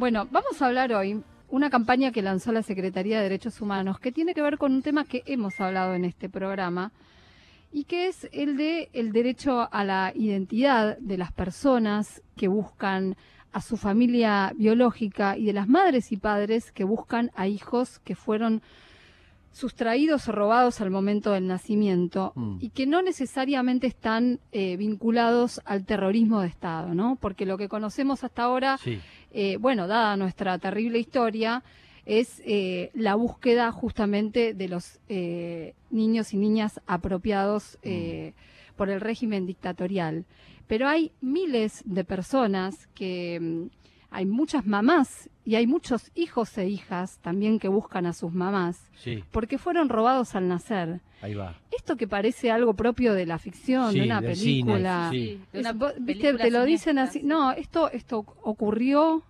Bueno, vamos a hablar hoy una campaña que lanzó la Secretaría de Derechos Humanos que tiene que ver con un tema que hemos hablado en este programa y que es el de el derecho a la identidad de las personas que buscan a su familia biológica y de las madres y padres que buscan a hijos que fueron sustraídos o robados al momento del nacimiento Mm. y que no necesariamente están eh, vinculados al terrorismo de Estado, ¿no? Porque lo que conocemos hasta ahora, Sí. Eh, bueno, dada nuestra terrible historia, es eh, la búsqueda justamente de los eh, niños y niñas apropiados eh, por el régimen dictatorial. Pero hay miles de personas que mm, hay muchas mamás y hay muchos hijos e hijas también que buscan a sus mamás Sí, porque fueron robados al nacer. ahí va. Esto que parece algo propio de la ficción, Sí, de una del cine, película, sí. de una es- vos, viste, película te lo dicen así. sí. No, esto, esto ocurrió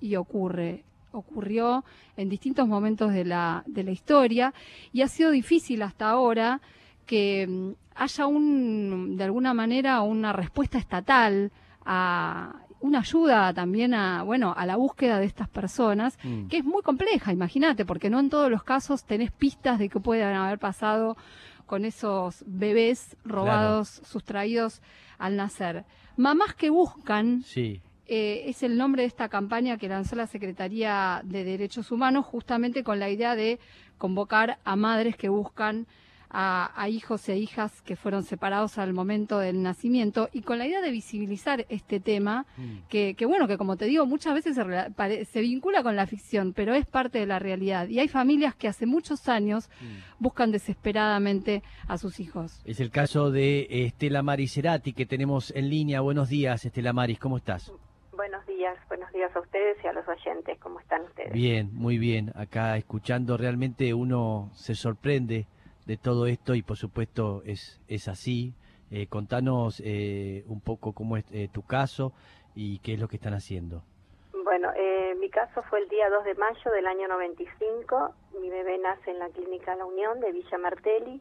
y ocurre. Ocurrió en distintos momentos de la, de la historia y ha sido difícil hasta ahora que mm, haya un, de alguna manera, una respuesta estatal a una ayuda también a, bueno, a la búsqueda de estas personas Mm. que es muy compleja, imagínate, porque no en todos los casos tenés pistas de que puedan haber pasado con esos bebés robados, sustraídos al nacer. Mamás que buscan, Sí, eh, es el nombre de esta campaña que lanzó la Secretaría de Derechos Humanos, justamente con la idea de convocar a madres que buscan a, a hijos e hijas que fueron separados al momento del nacimiento y con la idea de visibilizar este tema Mm. que, que bueno, que como te digo, muchas veces se, se vincula con la ficción, pero es parte de la realidad. Y hay familias que hace muchos años Mm. buscan desesperadamente a sus hijos. Es el caso de Estela Maris Cerati que tenemos en línea. Buenos días, Estela Maris, ¿cómo estás? Buenos días, buenos días a ustedes y a los oyentes. ¿Cómo están ustedes? Bien, muy bien. Acá escuchando realmente uno se sorprende de todo esto y por supuesto es, es así. Eh, contanos eh, un poco cómo es eh, tu caso y qué es lo que están haciendo. Bueno, eh, mi caso fue el día 2 de mayo del año 95. Mi bebé nace en la clínica La Unión de Villa Martelli.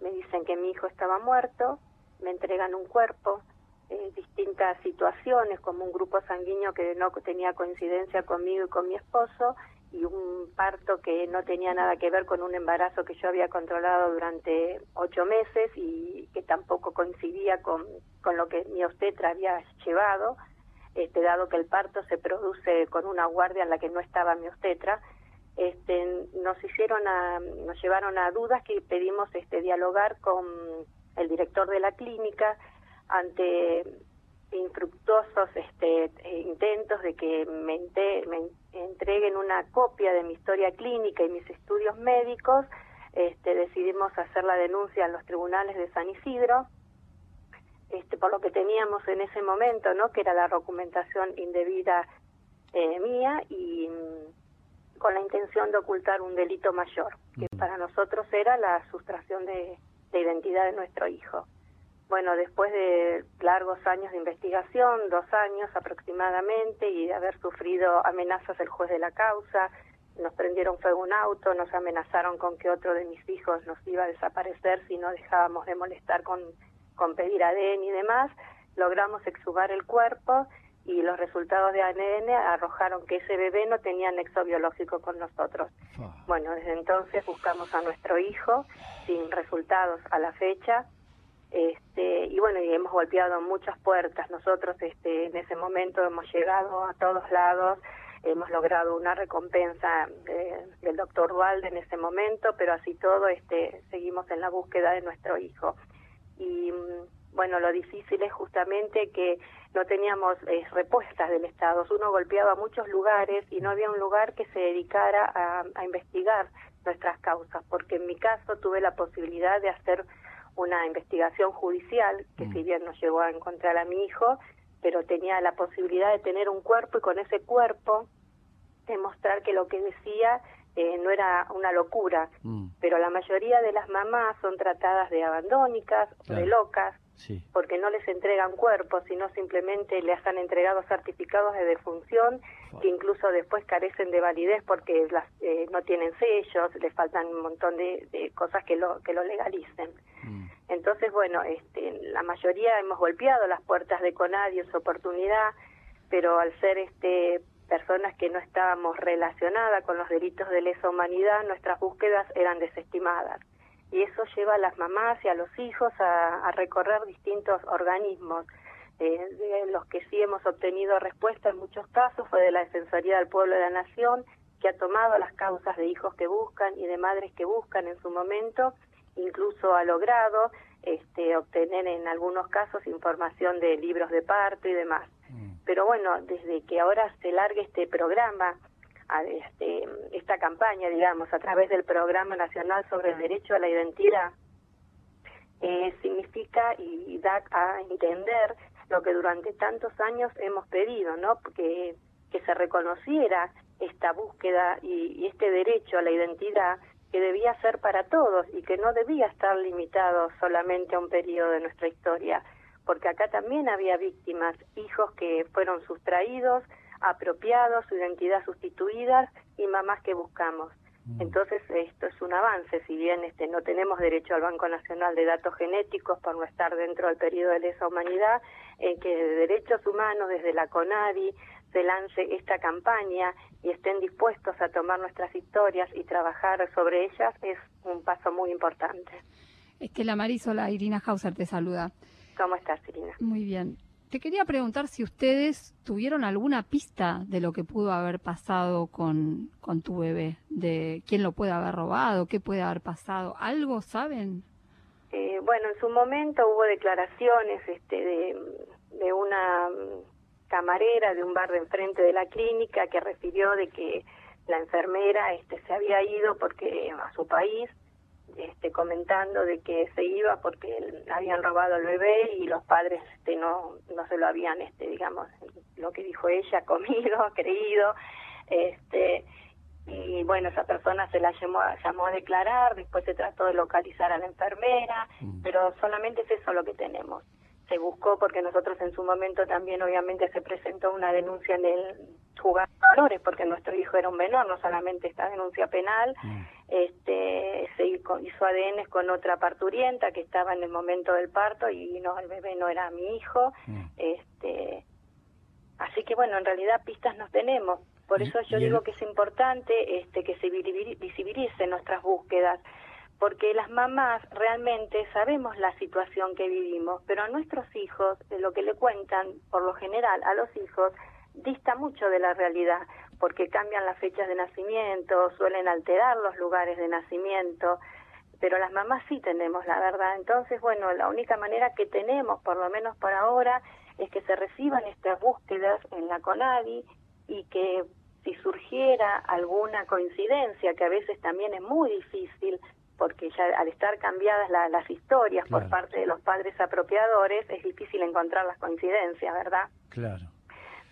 Me dicen que mi hijo estaba muerto. Me entregan un cuerpo. eh, distintas situaciones, como un grupo sanguíneo que no tenía coincidencia conmigo y con mi esposo, y un parto que no tenía nada que ver con un embarazo que yo había controlado durante ocho meses y que tampoco coincidía con, con lo que mi obstetra había llevado, este, dado que el parto se produce con una guardia en la que no estaba mi obstetra. Este, nos hicieron a, nos llevaron a dudas que pedimos este dialogar con el director de la clínica ante infructuosos este, eh, intentos de que me, ente- me entreguen una copia de mi historia clínica y mis estudios médicos, este, decidimos hacer la denuncia en los tribunales de San Isidro, este, por lo que teníamos en ese momento, ¿no? que era la documentación indebida eh, mía y mm, con la intención de ocultar un delito mayor, que Ujú. para nosotros era la sustracción de, de identidad de nuestro hijo. Bueno, después de largos años de investigación, dos años aproximadamente, y de haber sufrido amenazas del juez de la causa, nos prendieron fuego un auto, nos amenazaron con que otro de mis hijos nos iba a desaparecer si no dejábamos de molestar con, con pedir ADN y demás, logramos exhumar el cuerpo y los resultados de ADN arrojaron que ese bebé no tenía nexo biológico con nosotros. Bueno, desde entonces buscamos a nuestro hijo sin resultados a la fecha. Este, y bueno, y hemos golpeado muchas puertas. Nosotros este, en ese momento hemos llegado a todos lados, hemos logrado una recompensa de- del doctor Dualde en ese momento, pero así todo este, seguimos en la búsqueda de nuestro hijo. Y mm, bueno, lo difícil es justamente que no teníamos eh, respuestas del Estado. Uno golpeaba muchos lugares y no había un lugar que se dedicara a investigar nuestras causas, porque en mi caso tuve la posibilidad de hacer una investigación judicial, que Mm. si bien no llegó a encontrar a mi hijo, pero tenía la posibilidad de tener un cuerpo y con ese cuerpo demostrar que lo que decía eh, no era una locura, Mm, pero la mayoría de las mamás son tratadas de abandónicas o de Claro. locas sí, porque no les entregan cuerpos, sino simplemente les han entregado certificados de defunción que incluso después carecen de validez porque las, eh, no tienen sellos, les faltan un montón de, de cosas que lo, que lo legalicen. mm, Entonces, bueno, este, la mayoría hemos golpeado las puertas de CONADI en su oportunidad, pero al ser este personas que no estábamos relacionadas con los delitos de lesa humanidad, nuestras búsquedas eran desestimadas. Y eso lleva a las mamás y a los hijos a, recorrer distintos organismos. Eh, de los que sí hemos obtenido respuesta en muchos casos fue de la Defensoría del Pueblo de la Nación, que ha tomado las causas de hijos que buscan y de madres que buscan en su momento, incluso ha logrado este, obtener en algunos casos información de libros de parto y demás. Mm. Pero bueno, desde que ahora se largue este programa, este, esta campaña, digamos, a través del Programa Nacional sobre el Derecho a la Identidad, eh, significa y da a entender lo que durante tantos años hemos pedido, ¿no? Que, que se reconociera esta búsqueda y este derecho a la identidad que debía ser para todos y que no debía estar limitado solamente a un periodo de nuestra historia, porque acá también había víctimas, hijos que fueron sustraídos, apropiados, su identidad sustituida y mamás que buscamos. Mm. Entonces esto es un avance, si bien este no tenemos derecho al Banco Nacional de Datos Genéticos por no estar dentro del periodo de lesa humanidad, en que de derechos humanos desde la CONADI se lance esta campaña y estén dispuestos a tomar nuestras historias y trabajar sobre ellas es un paso muy importante. Estela Marisola, Irina Hauser te saluda. ¿Cómo estás, Irina? Muy bien. Te quería preguntar si ustedes tuvieron alguna pista de lo que pudo haber pasado con, con tu bebé, de quién lo puede haber robado, qué puede haber pasado. ¿Algo saben? Eh, bueno, en su momento hubo declaraciones este, de, de una camarera de un bar de enfrente de la clínica que refirió de que la enfermera este se había ido porque a su país este comentando de que se iba porque habían robado al bebé y los padres este no no se lo habían este digamos lo que dijo ella comido creído este y bueno esa persona se la llamó llamó a declarar después se trató de localizar a la enfermera mm. pero solamente es eso lo que tenemos se buscó porque nosotros en su momento también obviamente se presentó una denuncia en el juzgado de porque nuestro hijo era un menor, no solamente esta denuncia penal, mm. este se hizo ADN con otra parturienta que estaba en el momento del parto y no el bebé no era mi hijo, mm. este así que bueno, en realidad pistas no tenemos, por eso yo digo que es importante este que se visibilicen nuestras búsquedas porque las mamás realmente sabemos la situación que vivimos, pero a nuestros hijos, de lo que le cuentan, por lo general, a los hijos, dista mucho de la realidad, porque cambian las fechas de nacimiento, suelen alterar los lugares de nacimiento, pero las mamás sí tenemos la verdad. Entonces, bueno, la única manera que tenemos, por lo menos por ahora, es que se reciban estas búsquedas en la CONADI y que si surgiera alguna coincidencia, que a veces también es muy difícil, porque ya al estar cambiadas las historias por parte de los padres apropiadores, es difícil encontrar las coincidencias, ¿verdad? Claro.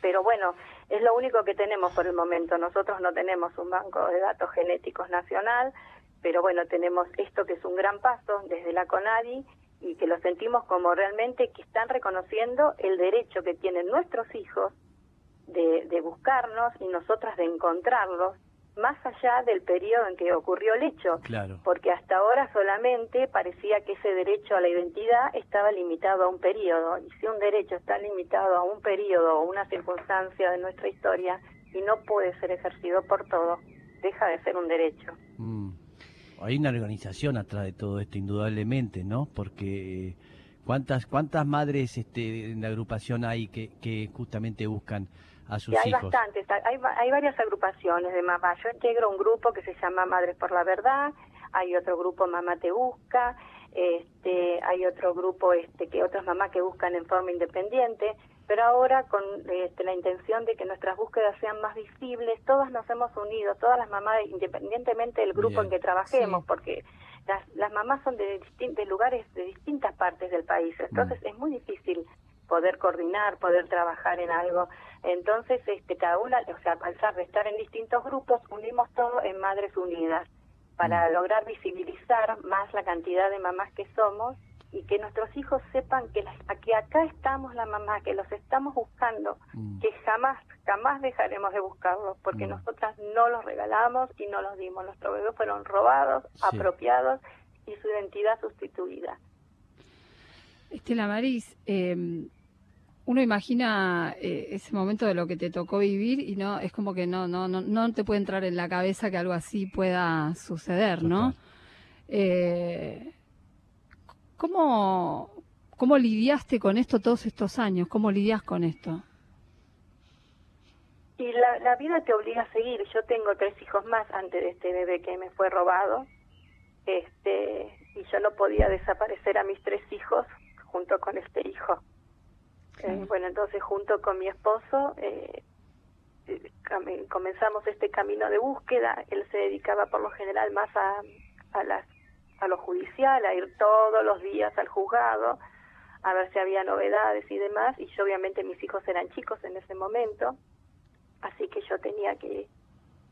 Pero bueno, es lo único que tenemos por el momento. Nosotros no tenemos un banco de datos genéticos nacional, pero bueno, tenemos esto que es un gran paso desde la CONADI y que lo sentimos como realmente que están reconociendo el derecho que tienen nuestros hijos de, de buscarnos y nosotras de encontrarlos más allá del periodo en que ocurrió el hecho, claro. porque hasta ahora solamente parecía que ese derecho a la identidad estaba limitado a un periodo, y si un derecho está limitado a un periodo o una circunstancia de nuestra historia y no puede ser ejercido por todos, deja de ser un derecho. Mm. Hay una organización atrás de todo esto, indudablemente, ¿no? Porque cuántas cuántas madres este, en la agrupación hay que, que justamente buscan a sus hay bastantes, hay, hay varias agrupaciones de mamás. Yo integro un grupo que se llama Madres por la Verdad, hay otro grupo Mamá Te Busca, este, hay otro grupo este, que otras mamás que buscan en forma independiente, pero ahora con este, la intención de que nuestras búsquedas sean más visibles, todas nos hemos unido, todas las mamás, independientemente del grupo en que trabajemos, porque las, las mamás son de, distintos lugares, de distintas partes del país, entonces mm. es muy difícil poder coordinar, poder trabajar en algo. Entonces, este, cada una, o sea, al estar en distintos grupos, unimos todo en Madres Unidas para lograr visibilizar más la cantidad de mamás que somos y que nuestros hijos sepan que, que acá estamos la mamá, que los estamos buscando, mm. que jamás, jamás dejaremos de buscarlos, porque mm. nosotras no los regalamos y no los dimos. Nuestros bebés fueron robados, apropiados y su identidad sustituida. Estela Maris, eh, uno imagina eh, ese momento de lo que te tocó vivir y no es como que no no no no te puede entrar en la cabeza que algo así pueda suceder, ¿no? Eh, ¿Cómo cómo lidiaste con esto todos estos años? ¿Cómo lidias con esto? Y la, la vida te obliga a seguir. Yo tengo tres hijos más antes de este bebé que me fue robado. Este, y yo no podía desaparecer a mis tres hijos junto con este hijo. Eh, bueno, entonces junto con mi esposo eh, eh, comenzamos este camino de búsqueda. Él se dedicaba por lo general más a, a, las, a lo judicial, a ir todos los días al juzgado, a ver si había novedades y demás. Y yo obviamente mis hijos eran chicos en ese momento, así que yo tenía que,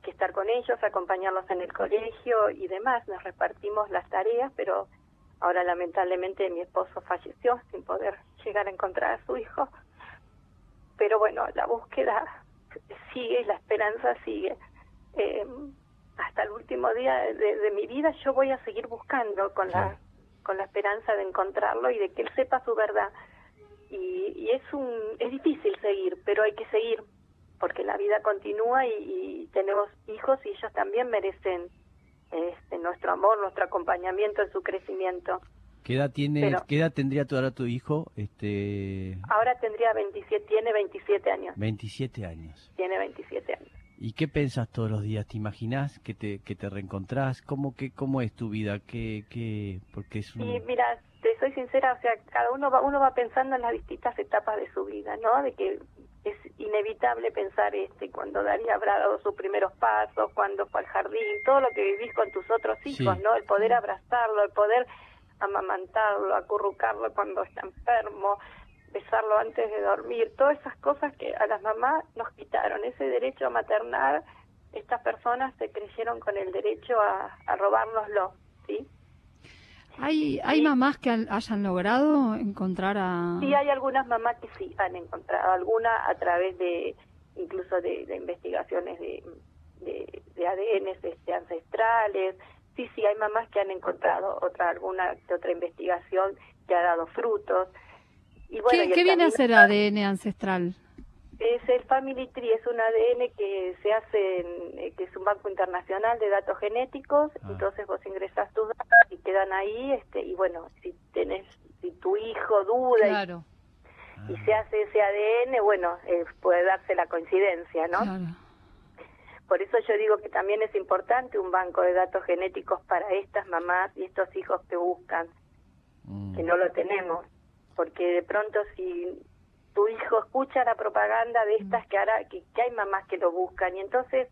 que estar con ellos, acompañarlos en el colegio y demás. Nos repartimos las tareas, pero Ahora lamentablemente mi esposo falleció sin poder llegar a encontrar a su hijo. Pero bueno, la búsqueda sigue, la esperanza sigue. Eh, hasta el último día de, mi vida yo voy a seguir buscando con la con la esperanza de encontrarlo y de que él sepa su verdad. Y, y es un es difícil seguir, pero hay que seguir porque la vida continúa y, y tenemos hijos y ellos también merecen este, nuestro amor, nuestro acompañamiento en su crecimiento. ¿Qué edad tiene, ¿qué edad tendría ahora tu hijo? Este Ahora tendría 27, tiene 27 años. 27 años. Tiene 27 años. ¿Y qué pensás todos los días? ¿Te imaginas que te que te reencontrás? ¿Cómo que cómo es tu vida? ¿Qué qué porque es un... mira, te soy sincera, o sea, cada uno va uno va pensando en las distintas etapas de su vida, ¿no? De que inevitable pensar este cuando Daría habrá dado sus primeros pasos, cuando fue al jardín, todo lo que vivís con tus otros hijos, ¿no? El poder abrazarlo, el poder amamantarlo, acurrucarlo cuando está enfermo, besarlo antes de dormir, todas esas cosas que a las mamás nos quitaron, ese derecho a maternar, estas personas se creyeron con el derecho a, a robárnoslo, ¿sí? ¿Hay, ¿Hay mamás que hayan logrado encontrar a...? Sí, hay algunas mamás que sí han encontrado, algunas a través de incluso de, investigaciones de, de, de ADN este, ancestrales. Sí, sí, hay mamás que han encontrado otra alguna otra investigación que ha dado frutos. Y bueno, ¿Qué, viene a ser ADN ancestral? Es el Family Tree, es un ADN que se hace, en, eh, que es un banco internacional de datos genéticos, ah. entonces vos ingresas tus datos y quedan ahí, este, y bueno, si tenés, si tu hijo duda y, se hace ese ADN, bueno, eh, puede darse la coincidencia, ¿no? Por eso yo digo que también es importante un banco de datos genéticos para estas mamás y estos hijos que buscan, mm. que no lo tenemos, porque de pronto si tu hijo escucha la propaganda de estas que hará que, hay mamás que lo buscan y entonces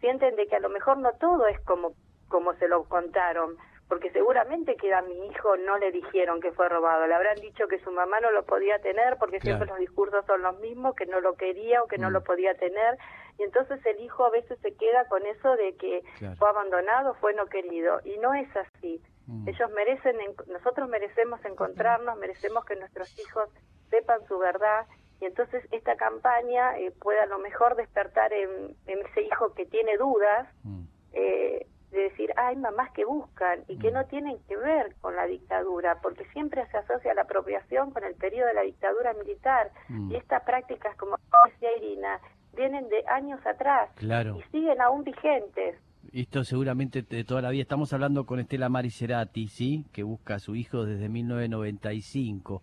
sienten de que a lo mejor no todo es como como se lo contaron porque seguramente que a mi hijo no le dijeron que fue robado, le habrán dicho que su mamá no lo podía tener porque siempre los discursos son los mismos, que no lo quería o que no mm. lo podía tener, y entonces el hijo a veces se queda con eso de que fue abandonado, fue no querido, y no es así. Mm. Ellos merecen, nosotros merecemos encontrarnos, merecemos que nuestros hijos sepan su verdad y entonces esta campaña eh, puede a lo mejor despertar en, ese hijo que tiene dudas mm. eh, de decir, hay mamás que buscan y que mm. no tienen que ver con la dictadura, porque siempre se asocia la apropiación con el periodo de la dictadura militar mm. y estas prácticas, como decía Irina, vienen de años atrás y siguen aún vigentes. Esto seguramente de toda la vida. Estamos hablando con Estela Maricerati, ¿sí? Que busca a su hijo desde 1995.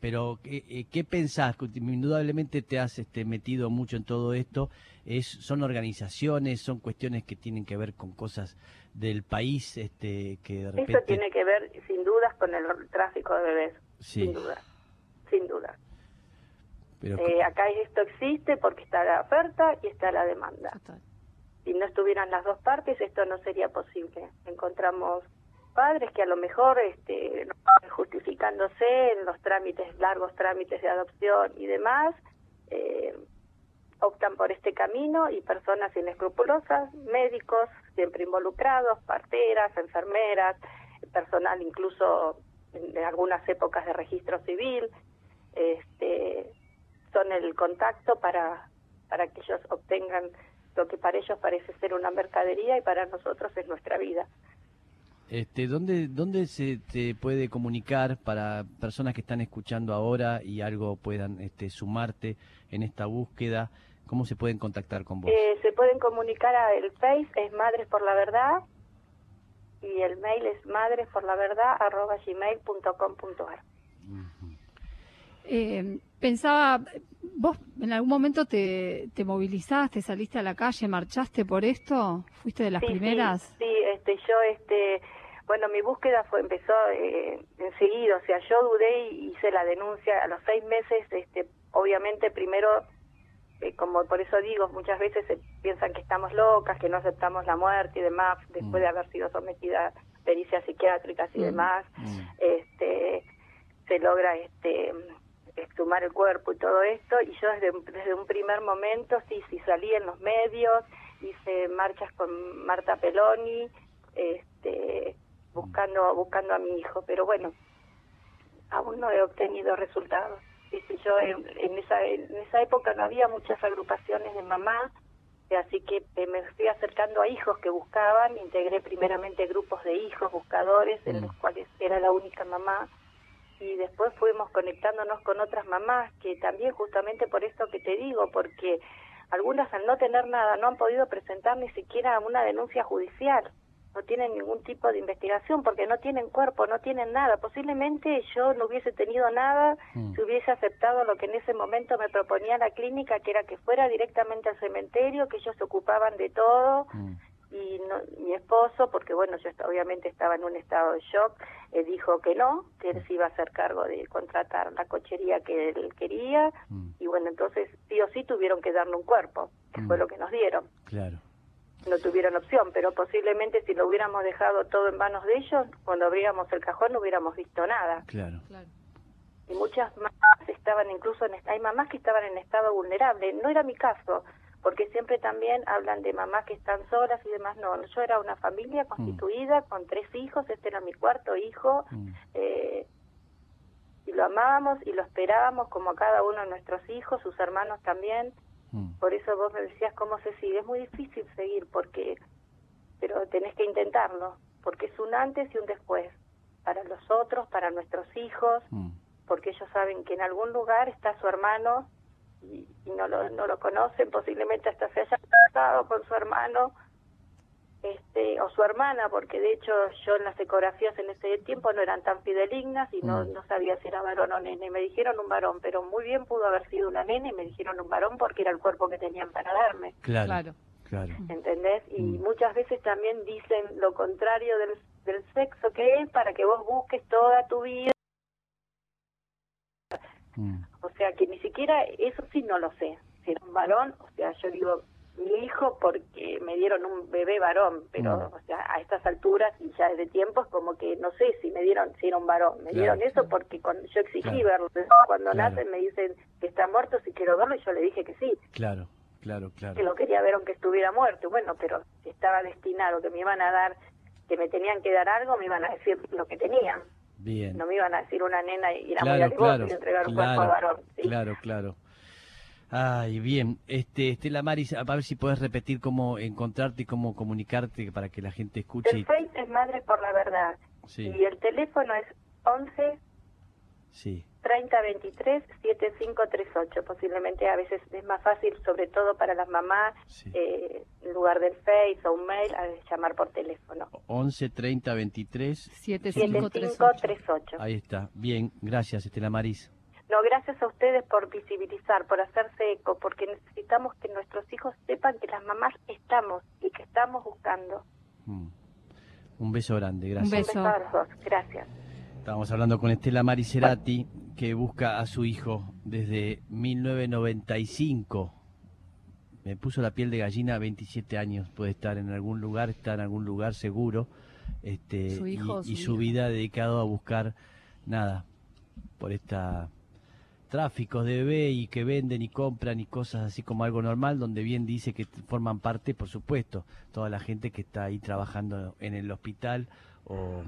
Pero, ¿qué, eh, qué pensás? Indudablemente te has este, metido mucho en todo esto. Es, son organizaciones, son cuestiones que tienen que ver con cosas del país este, que de repente... Eso tiene que ver, sin dudas, con el tráfico de bebés. Sin duda. Sin duda. Pero... Eh, acá esto existe porque está la oferta y está la demanda. Si no estuvieran las dos partes, esto no sería posible. Encontramos padres que a lo mejor este, justificándose en los trámites, largos trámites de adopción y demás, eh, optan por este camino y personas inescrupulosas, médicos siempre involucrados, parteras, enfermeras, personal incluso en, algunas épocas de registro civil, este, son el contacto para, para que ellos obtengan lo que para ellos parece ser una mercadería y para nosotros es nuestra vida. Este, ¿dónde, ¿Dónde se te puede comunicar para personas que están escuchando ahora y algo puedan este, sumarte en esta búsqueda? ¿Cómo se pueden contactar con vos? Eh, se pueden comunicar a el Face, es Madres por la Verdad, y el mail es madresporlaverdad.gmail.com.ar. Eh, pensaba, vos en algún momento te, te movilizaste, saliste a la calle, marchaste por esto, fuiste de las Sí, primeras. Sí, sí, este, yo, este, bueno, mi búsqueda fue empezó eh, enseguida, o sea, yo dudé y hice la denuncia a los seis meses, este, obviamente primero, eh, como por eso digo, muchas veces se piensan que estamos locas, que no aceptamos la muerte y demás, después Mm. de haber sido sometida a pericias psiquiátricas y Mm. demás, Mm. este, se logra, este, exhumar el cuerpo y todo esto, y yo desde, un- desde un primer momento, sí, sí salí en los medios, hice marchas con Marta Peloni, este, buscando, buscando a mi hijo, pero bueno, aún no he obtenido resultados. Viste, yo en, en esa, en esa época no había muchas agrupaciones de mamás, eh, así que eh, me fui acercando a hijos que buscaban, integré primeramente grupos de hijos buscadores, en Mm. los cuales era la única mamá, y después fuimos conectándonos con otras mamás que también justamente por esto que te digo, porque algunas al no tener nada no han podido presentar ni siquiera una denuncia judicial, no tienen ningún tipo de investigación porque no tienen cuerpo, no tienen nada. Posiblemente yo no hubiese tenido nada Mm. si hubiese aceptado lo que en ese momento me proponía la clínica, que era que fuera directamente al cementerio, que ellos se ocupaban de todo Mm. y no- mi esposo, porque bueno, yo obviamente estaba en un estado de shock, eh, dijo que no, que él se iba a hacer cargo de contratar la cochería que él quería Mm. y bueno, entonces sí o sí tuvieron que darle un cuerpo, que fue lo que nos dieron. Claro. No tuvieron opción, pero posiblemente si lo hubiéramos dejado todo en manos de ellos, cuando abríamos el cajón no hubiéramos visto nada. Claro. Claro. Y muchas mamás estaban incluso en, hay mamás que estaban en estado vulnerable. No era mi caso, porque siempre también hablan de mamás que están solas y demás. No, yo era una familia constituida con tres hijos, este era mi cuarto hijo, Mm. eh, y lo amábamos y lo esperábamos como a cada uno de nuestros hijos, sus hermanos también. Mm. Por eso vos me decías cómo se sigue. Es muy difícil seguir porque, pero tenés que intentarlo, porque es un antes y un después para los otros, para nuestros hijos, Mm. porque ellos saben que en algún lugar está su hermano y, y no lo no lo conocen, posiblemente hasta se haya casado con su hermano este o su hermana, porque de hecho yo en las ecografías en ese tiempo no eran tan fidelignas y no, Mm. no sabía si era varón o nene. Me dijeron un varón, pero muy bien pudo haber sido una nene y me dijeron un varón porque era el cuerpo que tenían para darme. Claro. Claro. Claro. ¿entendés? Y Mm. muchas veces también dicen lo contrario del, del sexo que es para que vos busques toda tu vida. Mm. O sea, que ni siquiera, eso sí no lo sé, si era un varón, o sea, yo digo mi hijo porque me dieron un bebé varón, pero, Mm. o sea, a estas alturas y ya desde tiempo es como que no sé si me dieron, si era un varón, me Claro. dieron eso porque cuando yo exigí Claro. verlo, cuando nacen me dicen que está muerto, si quiero verlo, y yo le dije que sí, Claro. Claro. que Claro. lo quería ver aunque estuviera muerto. Bueno, pero si estaba destinado que me iban a dar, que me tenían que dar algo, me iban a decir lo que tenían. Bien. No me iban a decir una nena y muy Claro, claro, y entregar un cuerpo a claro, varón. ¿sí? claro, claro. Ay, bien. Este, Estela Maris, a ver si puedes repetir cómo encontrarte y cómo comunicarte para que la gente escuche. El Face es Madre por la Verdad. Sí, Y el teléfono es 11 sí. 30 23 7538. Posiblemente a veces es más fácil, sobre todo para las mamás, Sí. eh, en lugar del Face o un mail, a llamar por teléfono. 11 30 23. 7538. 7538. Ahí está. Bien, gracias, Estela Maris. Gracias a ustedes por visibilizar, por hacerse eco, porque necesitamos que nuestros hijos sepan que las mamás estamos y que estamos buscando. Mm. Un beso grande, gracias. Un beso. Un beso a los dos. Gracias. Estábamos hablando con Estela Maricerati, que busca a su hijo desde 1995. Me puso la piel de gallina, 27 años, puede estar en algún lugar, está en algún lugar seguro. Este, Su hijo y, su y su vida dedicado a buscar nada por esta tráficos de bebé y que venden y compran y cosas así como algo normal, donde bien dice que forman parte, por supuesto, toda la gente que está ahí trabajando en el hospital o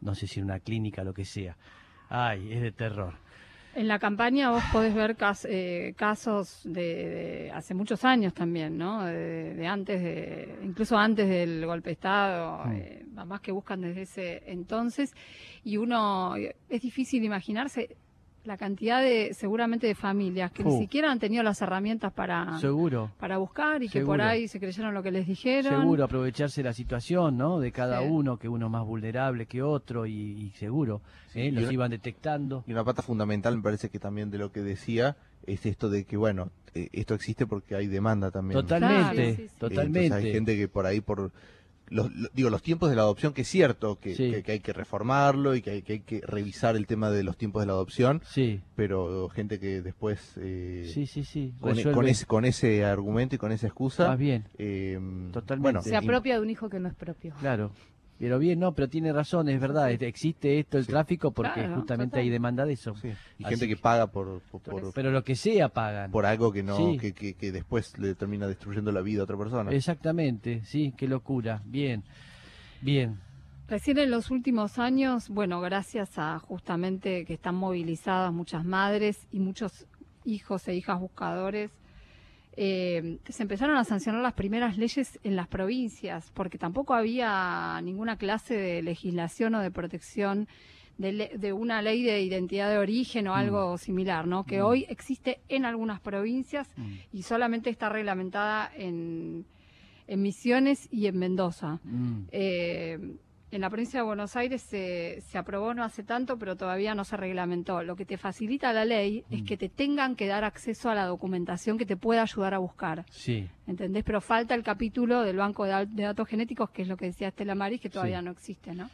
no sé si en una clínica, lo que sea. Ay, es de terror. En la campaña vos podés ver cas- eh, casos de, de hace muchos años también, ¿no? De, de antes, de, incluso antes del golpe de Estado, Mm. eh, mamás que buscan desde ese entonces y uno es difícil imaginarse la cantidad de seguramente de familias que ni siquiera han tenido las herramientas para Seguro. para buscar y que por ahí se creyeron lo que les dijeron. Seguro, aprovecharse la situación, ¿no? De cada Sí. uno, que uno es más vulnerable que otro y, y seguro, Sí, ¿eh? y los una- iban detectando. Y una pata fundamental, me parece que también de lo que decía, es esto de que, bueno, eh, esto existe porque hay demanda también. Totalmente, Claro, sí, sí. totalmente. Entonces hay gente que por ahí, por los, lo- digo, los tiempos de la adopción, que es cierto que, Sí. que- que hay que reformarlo y que hay, que hay que revisar el tema de los tiempos de la adopción, Sí, pero gente que después, eh, sí, sí, sí. con, con ese, con ese argumento y con esa excusa, más bien, eh, Totalmente. bueno, Se apropia de un hijo que no es propio. claro. Pero bien, no, pero tiene razón, es verdad, es- existe esto, el Sí. tráfico, porque Claro, justamente total. hay demanda de eso. sí, y Así gente que que- paga por, por, por- Pero lo que sea pagan. por algo que no Sí. que, que, que después le termina destruyendo la vida a otra persona. Exactamente, sí, qué locura. Bien, bien. Recién en los últimos años, bueno, gracias a justamente que están movilizadas muchas madres y muchos hijos e hijas buscadores, eh, se empezaron a sancionar las primeras leyes en las provincias, porque tampoco había ninguna clase de legislación o de protección de, le- de una ley de identidad de origen o algo similar, ¿no? Que Mm. hoy existe en algunas provincias Mm, y solamente está reglamentada en, en Misiones y en Mendoza. mm. Eh, en la provincia de Buenos Aires se, se aprobó no hace tanto, pero todavía no se reglamentó. Lo que te facilita la ley es Mm. que te tengan que dar acceso a la documentación que te pueda ayudar a buscar. Sí, ¿Entendés? Pero falta el capítulo del banco de, da- de datos genéticos, que es lo que decía Estela Maris, que todavía Sí. no existe, ¿no?